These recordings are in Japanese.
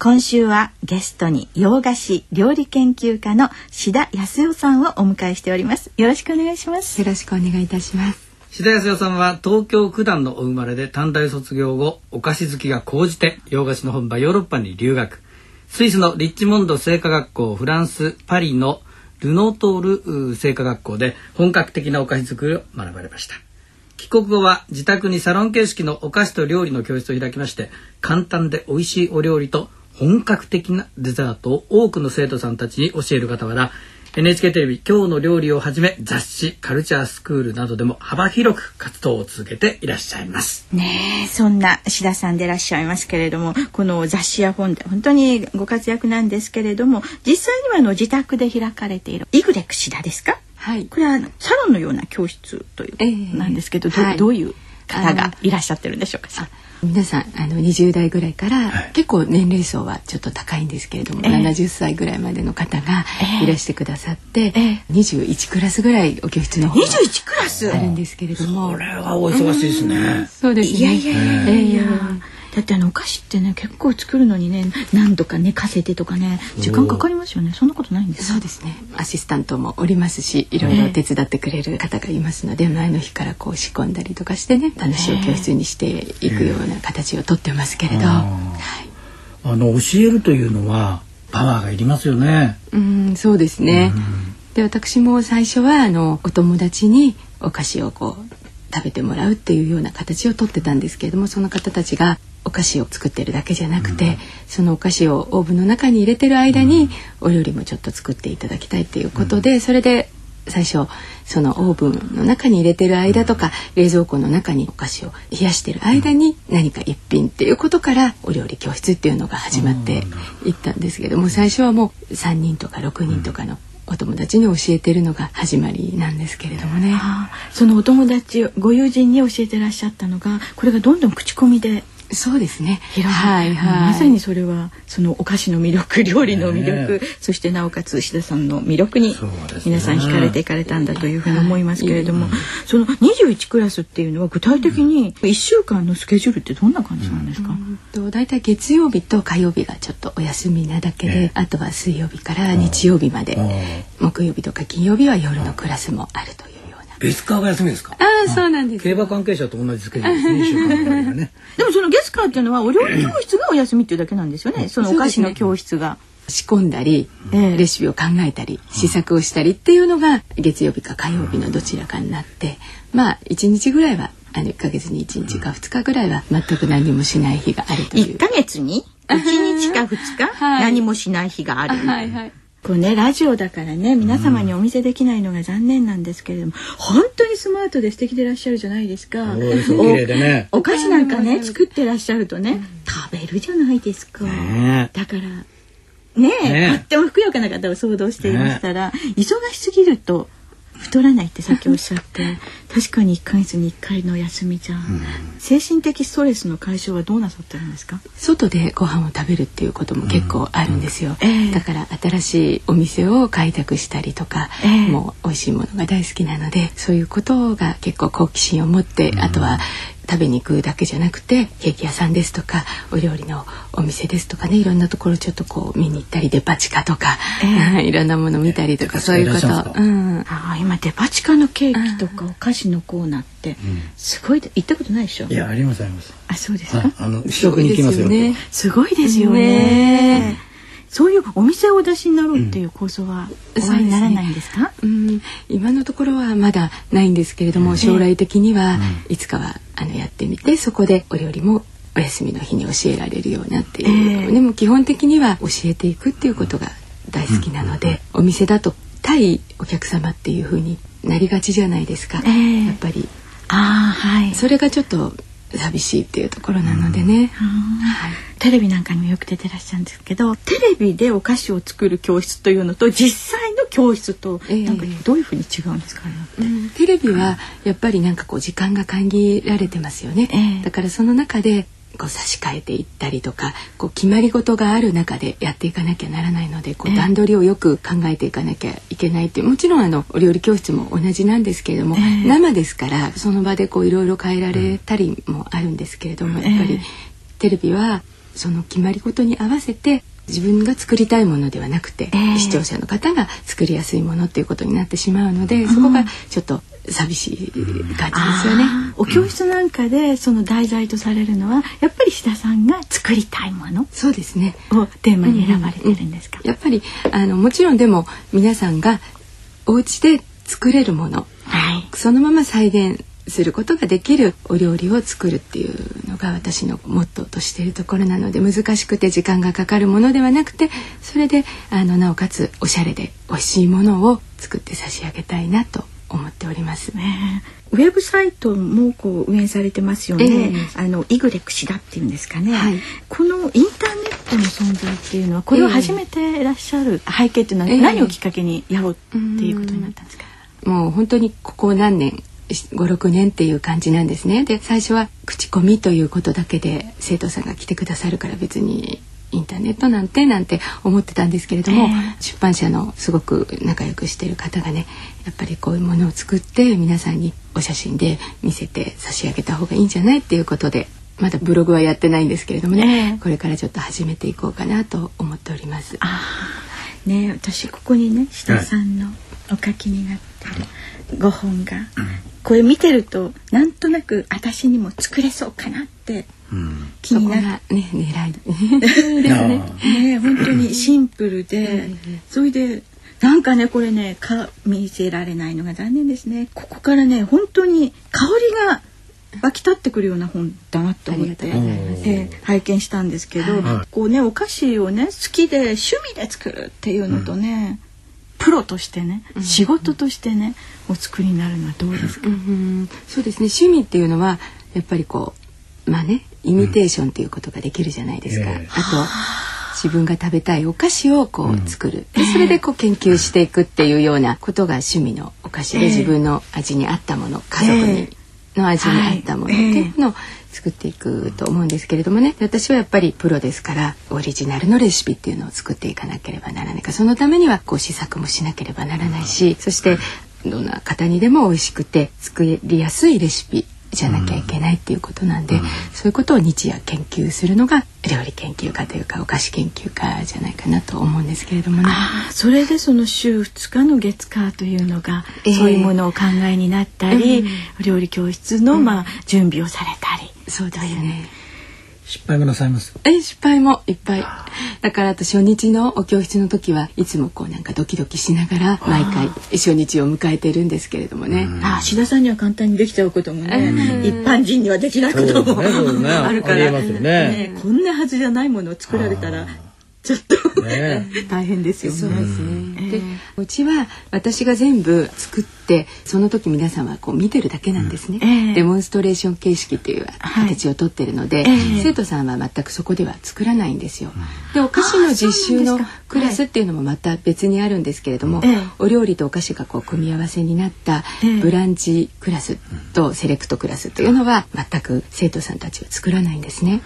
今週はゲストに洋菓子料理研究家の志田康代さんをお迎えしております。よろしくお願いします。よろしくお願いいたします。志田康代さんは東京九段のお生まれで短大卒業後お菓子好きが高じて洋菓子の本場ヨーロッパに留学。スイスのリッチモンド製菓学校フランスパリのルノートール製菓学校で本格的なお菓子作りを学ばれました。帰国後は自宅にサロン形式のお菓子と料理の教室を開きまして簡単で美味しいお料理と本格的なデザートを多くの生徒さんたちに教える傍ら NHK テレビ「今日の料理」をはじめ雑誌カルチャースクールなどでも幅広く活動を続けていらっしゃいます。ねえそんな志田さんでいらっしゃいますけれどもこの雑誌や本で本当にご活躍なんですけれども実際にはあの自宅で開かれているイグレック志田ですか？はい。これはサロンのような教室という、ええ。なんですけど、はい。どどういう方がいらっしゃってるんでしょうか？皆さんあの20代ぐらいから、はい。結構年齢層はちょっと高いんですけれども、ええ。70歳ぐらいまでの方がええ。いらしてくださって、ええ。21クラスぐらいお教室の方が21クラス？あるんですけれども。これはお忙しいですね。そうですね。いやいやいやいや。えだってあのお菓子ってね結構作るのにね何度か寝かせてとかね時間かかりますよね。そんなことないんです。かそうですね。アシスタントもおりますしいろいろ手伝ってくれる方がいますので、前の日からこう仕込んだりとかしてね楽しい教室にしていくような形をとってますけれど、はい。あの教えるというのはパワーがいりますよね。うんそうですね。で私も最初はあのお友達にお菓子をこう食べてもらうっていうような形をとってたんですけれどもその方たちがお菓子を作ってるだけじゃなくて、そのお菓子をオーブンの中に入れてる間に、お料理もちょっと作っていただきたいっていうことで、それで最初そのオーブンの中に入れてる間とか、冷蔵庫の中にお菓子を冷やしてる間に何か一品っていうことからお料理教室っていうのが始まっていったんですけども最初はもう3人とか6人とかのお友達に教えてるのが始まりなんですけれどもね。そのお友達ご友人に教えてらっしゃったのがこれがどんどん口コミでそうですね。はいはい。まさにそれはそのお菓子の魅力料理の魅力、ねそしてなおかつ志田さんの魅力に皆さん惹かれていかれたんだというふうに思いますけれども、その21クラスっていうのは具体的に1週間のスケジュールってどんな感じなんですか、と大体月曜日と火曜日がちょっとお休みなだけで、あとは水曜日から日曜日まで、木曜日とか金曜日は夜のクラスもあるというような。別科が休みですか？ああそうなんです。競馬関係者と同じスケジュールですね でもその月間っていうのはお料理教室がお休みっていうだけなんですよねそのお菓子の教室が。仕込んだり、ええレシピを考えたり試作をしたりっていうのが月曜日か火曜日のどちらかになってまあ1日ぐらいはあの1ヶ月に1日か2日ぐらいは全く何もしない日があるとい1う。ヶ月に？1日か2日、はい何もしない日がある。はいはいこれねラジオだからね皆様にお見せできないのが残念なんですけれども、本当にスマートで素敵でいらっしゃるじゃないですか。ね。おお菓子なんかね作ってらっしゃるとね食べるじゃないですか。ね。だからねえね。えとってもふくよかな方を想像していましたら、忙しすぎると太らないってさっきおっしゃって確かに1ヶ月に1回の休みじゃ、精神的ストレスの解消はどうなさってるんですか？外でご飯を食べるっていうことも結構あるんですよ、ええ。だから新しいお店を開拓したりとか、ええ。もう美味しいものが大好きなのでそういうことが結構好奇心を持って、あとは食べに行くだけじゃなくてケーキ屋さんですとかお料理のお店ですとかねいろんなところちょっとこう見に行ったりデパ地下とか、いろんなもの見たりとか、デパ地下そういうこと、うん、ああ今デパ地下のケーキとかお菓子のコーナーってすごいで行ったことないでしょ？いやありますあります。あそうですか、はい。あの試食に行きますよ。そうですよね。すごいですよね。ねそういうお店をお出しになろうっていう構想はおありにならないんですか、うん、今のところはまだないんですけれども、将来的にはいつかはあのやってみてそこでお料理もお休みの日に教えられるようなっていう、ええ。でも基本的には教えていくっていうことが大好きなので、お店だと対お客様っていう風になりがちじゃないですか、ええ。やっぱり。ああはい。それがちょっと寂しいっていうところなのでね、はい。テレビなんかにもよく出てらっしゃるんですけどテレビでお菓子を作る教室というのと実際の教室とええ。なんかどういうふうに違うんですか、あれはって。うん。テレビはやっぱりなんかこう時間が限られてますよね、ええ。だからその中でこう差し替えていったりとかこう決まり事がある中でやっていかなきゃならないのでこええ。う段取りをよく考えていかなきゃいけないってもちろんあのお料理教室も同じなんですけれども、ええ。生ですからその場でこういろいろ変えられたりもあるんですけれども、やっぱりええ。テレビはその決まり事に合わせて自分が作りたいものではなくて、ええ。視聴者の方が作りやすいものっていうことになってしまうので、そこがちょっと寂しい感じですよね。お教室なんかでその題材とされるのはやっぱり志田さんが作りたいものそうですね。をテーマに選ばれてるんですか、やっぱりあのもちろんでも皆さんがお家で作れるもの、はいそのまま再現することができるお料理を作るっていうのが私のモットーとしているところなので難しくて時間がかかるものではなくてそれであのなおかつおしゃれで美味しいものを作って差し上げたいなと思っております。ねウェブサイトもこう運営されてますよね。ええあのイグレクシダっていうんですかね、はいこのインターネットの存在っていうのはこれを始めていらっしゃる背景っていうのはええ何をきっかけにやろうっていうことになったんですか？もう本当にここ何年56年っていう感じなんですねで最初は口コミということだけで生徒さんが来てくださるから別にインターネットなんてなんて思ってたんですけれども、え出版社のすごく仲良くしてる方がねやっぱりこういうものを作って皆さんにお写真で見せて差し上げた方がいいんじゃないっていうことでまだブログはやってないんですけれどもね、ええ。これからちょっと始めていこうかなと思っております。あー。ね私ここにね志田さんのお書きになってる5本が、これ見てるとなんとなく私にも作れそうかなってうん。気になっそこがね狙いですね。ね本当にシンプルで、それでなんかねこれねか見せられないのが残念ですね。ここからね本当に香りが湧き立ってくるような本だなと思って、えー拝見したんですけど、はい。こうねお菓子をね好きで趣味で作るっていうのとね、プロとしてね仕事としてねお作りになるのはどうですか、うん。そうですね。趣味っていうのはやっぱりこうまあねイミテーションっていうことができるじゃないですか、ええあと自分が食べたいお菓子をこう作る、でそれでこう研究していくっていうようなことが趣味のお菓子で、ええ。自分の味に合ったもの家族に、の味に合ったものってい。うのを作っていくと思うんですけれどもね。で私はやっぱりプロですからオリジナルのレシピっていうのを作っていかなければならないかそのためにはこう試作もしなければならないしそしてどんな方にでも美味しくて作りやすいレシピじゃなきゃいけないっていうことなんで、そういうことを日夜研究するのが料理研究家というかお菓子研究家じゃないかなと思うんですけれどもね。ああそれでその週2日の月火というのが、ええそういうものを考えになったり、料理教室の、まあ、準備をされたり。そうですね。失敗もなさいますえ失敗もいっぱい。だからあと初日のお教室の時はいつもこうなんかドキドキしながら毎回初日を迎えてるんですけれどもね。ああ志田さんには簡単にできちゃうこともね、一般人にはできないことも、ね。そうですね。あるからありえますよね。こんなはずじゃないものを作られたらちょっと、ね 大変ですよね。そうですね。で、うちは私が全部作って、その時皆さんはこう見てるだけなんですね。ええ。デモンストレーション形式っていうはい。形をとってるので、ええ。生徒さんは全くそこでは作らないんですよ。で、お菓子の実習のクラスっていうのもまた別にあるんですけれども、ええ。お料理とお菓子がこう組み合わせになったええ。ブランチクラスとセレクトクラスっていうのは全く生徒さんたちは作らないんですね。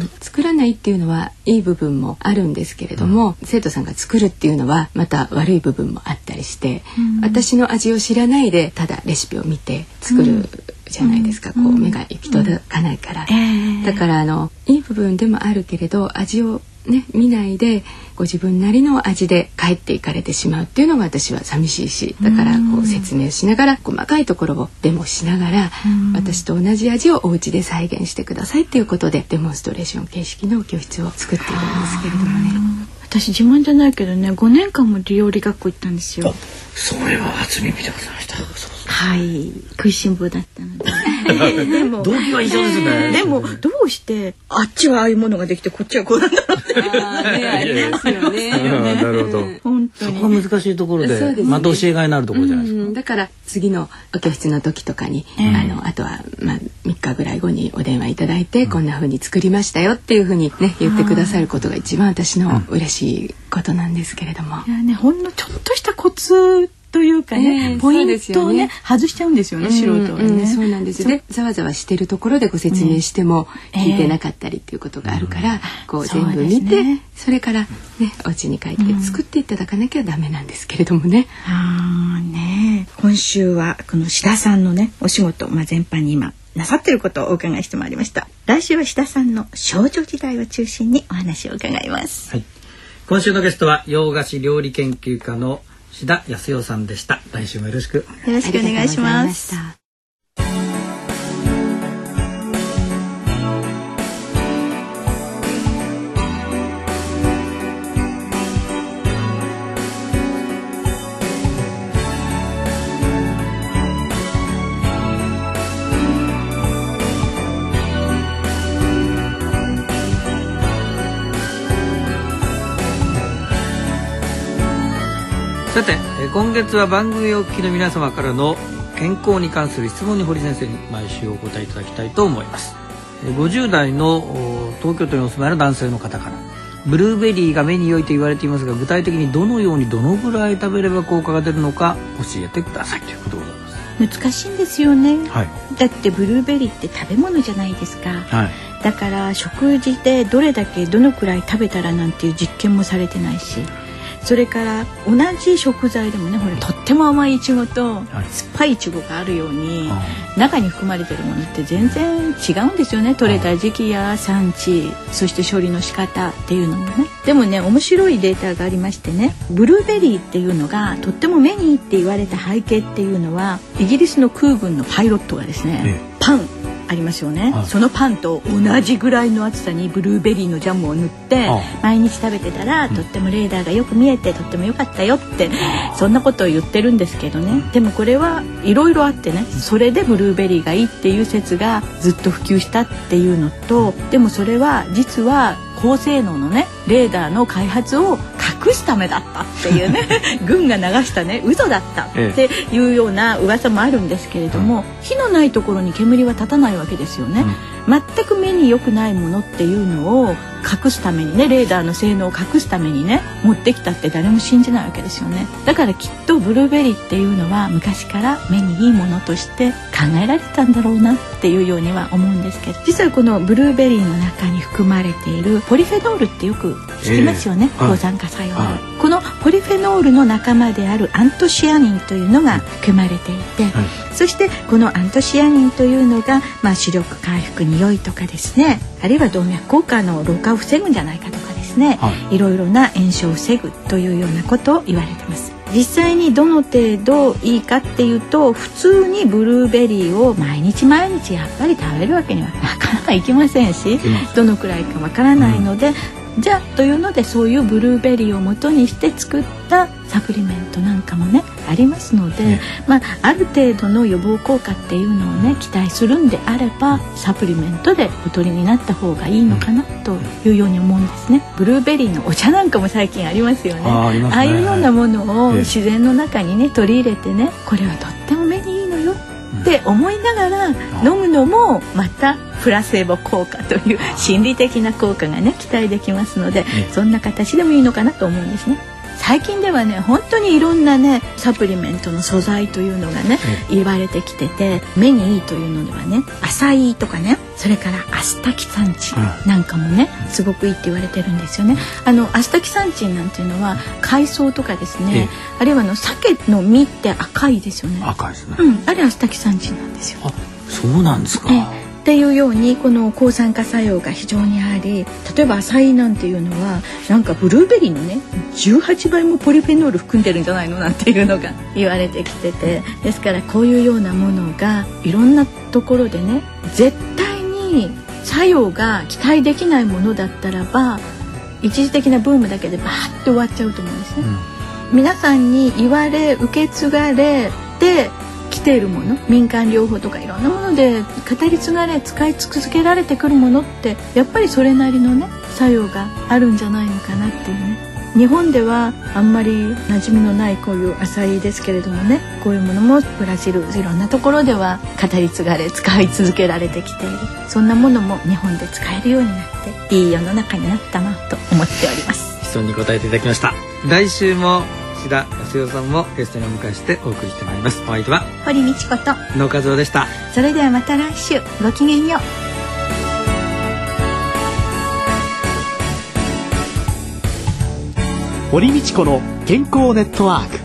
うん。作らないっていうのはいい部分もあるんですけれども、生徒さんが作るっていうのはまた悪い部分もあったりして、私の味を知らないでただレシピを見て作るじゃないですか、こう目が行き届かないから、ええ。だからあのいい部分でもあるけれど味をね見ないでご自分なりの味で帰っていかれてしまうっていうのが私は寂しいしだからこう説明しながら細かいところをデモしながら私と同じ味をお家で再現してくださいっていうことでデモンストレーション形式の教室を作っているんですけれどもね。私自慢じゃないけどね5年間も料理学校行ったんですよ。それは初耳でございました。はい食いしん坊だったので でも動機は一緒ですね。でもどうしてあっちはああいうものができてこっちはこうなんだろうってありますよね。なるほど。そこ難しいところで、ですね。また教えがいのあるところじゃないですか。うんだから次のお教室の時とかに、ええあのあとはまあ3日ぐらい後にお電話いただいて、こんな風に作りましたよっていう風にね言ってくださることが一番私の嬉しいことなんですけれども。いやねほんのちょっとしたコツというかね、ええポイントをそうですよね。外しちゃうんですよね、素人はね、うんうんそうなんですよ。ね。ざわざわしてるところでご説明しても聞いてなかったりっていうことがあるから、こう全部見てね。それからねお家に帰って作っていただかなきゃダメなんですけれどもね。あーね。今週はこの志田さんのねお仕事、まあ、全般に今なさってることをお伺いしてまいりました。来週は志田さんの少女時代を中心にお話を伺います。はい。今週のゲストは洋菓子料理研究家の志田康代さんでした。来週もよろしく。よろしくお願いします今月は番組をお聞きの皆様からの健康に関する質問に堀先生に毎週お答えいただきたいと思います。えー50代のお東京都にお住まいの男性の方からブルーベリーが目に良いと言われていますが具体的にどのようにどのぐらい食べれば効果が出るのか教えてくださいということでございます。難しいんですよね、はい。だってブルーベリーって食べ物じゃないですかはい。だから食事でどれだけどのくらい食べたらなんていう実験もされてないしそれから同じ食材でもねほらとっても甘いイチゴとはい。酸っぱいイチゴがあるように、あ中に含まれてるものって全然違うんですよね。取れた時期や産地そして処理の仕方っていうのもね。でもね面白いデータがありましてね。ブルーベリーっていうのがとっても目にいいって言われた背景っていうのはイギリスの空軍のパイロットがですね、え。パンありますよね、はい。そのパンと同じぐらいの厚さにブルーベリーのジャムを塗ってあ毎日食べてたらとってもレーダーがよく見えてとっても良かったよってそんなことを言ってるんですけどね。でもこれはいろいろあってねそれでブルーベリーがいいっていう説がずっと普及したっていうのとでもそれは実は高性能のねレーダーの開発を隠すためだったっていうね 軍が流したね嘘だったっていうような噂もあるんですけれども、火のないところに煙は立たないわけですよね。全く目に良くないものっていうのを隠すためにねレーダーの性能を隠すためにね持ってきたって誰も信じないわけですよね。だからきっとブルーベリーっていうのは昔から目にいいものとして考えられてたんだろうなっていうようには思うんですけど実はこのブルーベリーの中に含まれているポリフェノールってよく聞きますよね、ええ。はい抗酸化作用、はこのポリフェノールの仲間であるアントシアニンというのが含まれていて、はい。そしてこのアントシアニンというのが、まあ、視力回復に良いとかですねあるいは動脈硬化の老化を防ぐんじゃないかとかですね、、はい。ろいろな炎症を防ぐというようなことを言われてます。実際にどの程度いいかっていうと普通にブルーベリーを毎日毎日やっぱり食べるわけにはなかなかいきませんしどのくらいかわからないので、じゃあというのでそういうブルーベリーを元にして作ったサプリメントなんかもねありますので、ねまあ、ある程度の予防効果っていうのをね期待するんであればサプリメントでお取りになった方がいいのかなというように思うんですね。ブルーベリーのお茶なんかも最近ありますよね。あねあいうようなものをええ自然の中にね取り入れてねこれはとってもって思いながら飲むのもまたプラセボ効果という心理的な効果がね期待できますのでえそんな形でもいいのかなと思うんですね。最近ではね本当にいろんなねサプリメントの素材というのがね言われてきてて目にいいというのではねアサイとかねそれからアスタキサンチンなんかもねすごくいいって言われてるんですよね。あのアスタキサンチンなんていうのは海藻とかですねあるいはあの鮭の身って赤いですよね。赤いですね。うん、あれアスタキサンチンなんですよ。あ、そうなんですか。ええっていうようにこの抗酸化作用が非常にあり例えばアサイなんていうのはなんかブルーベリーのね18倍もポリフェノール含んでるんじゃないのなんていうのが。言われてきてて。ですからこういうようなものがいろんなところでね絶対に作用が期待できないものだったらば一時的なブームだけでバーって終わっちゃうと思うんですね。うん、皆さんに言われ受け継がれて来ているもの民間療法とかいろんなもので語り継がれ使い続けられてくるものってやっぱりそれなりのね作用があるんじゃないのかなっていうね。日本ではあんまり馴染みのないこういう浅いですけれどもねこういうものもブラジルいろんなところでは語り継がれ使い続けられてきている。そんなものも日本で使えるようになっていい世の中になったなと思っております。質問に答えていただきました。来週も志田康代さんもゲストにお迎えしてお送りしてまいります。お相手は堀道子と野和夫でした。それではまた来週ごきげんよう。堀道子の健康ネットワーク。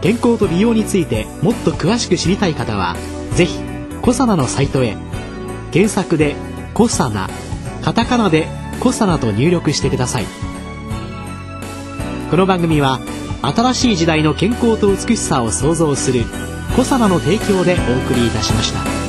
健康と美容についてもっと詳しく知りたい方はぜひコサナのサイトへ。検索で「コサナ」カタカナで「コサナ」と入力してください。この番組は新しい時代の健康と美しさを創造する「小様の提供でお送りいたしました。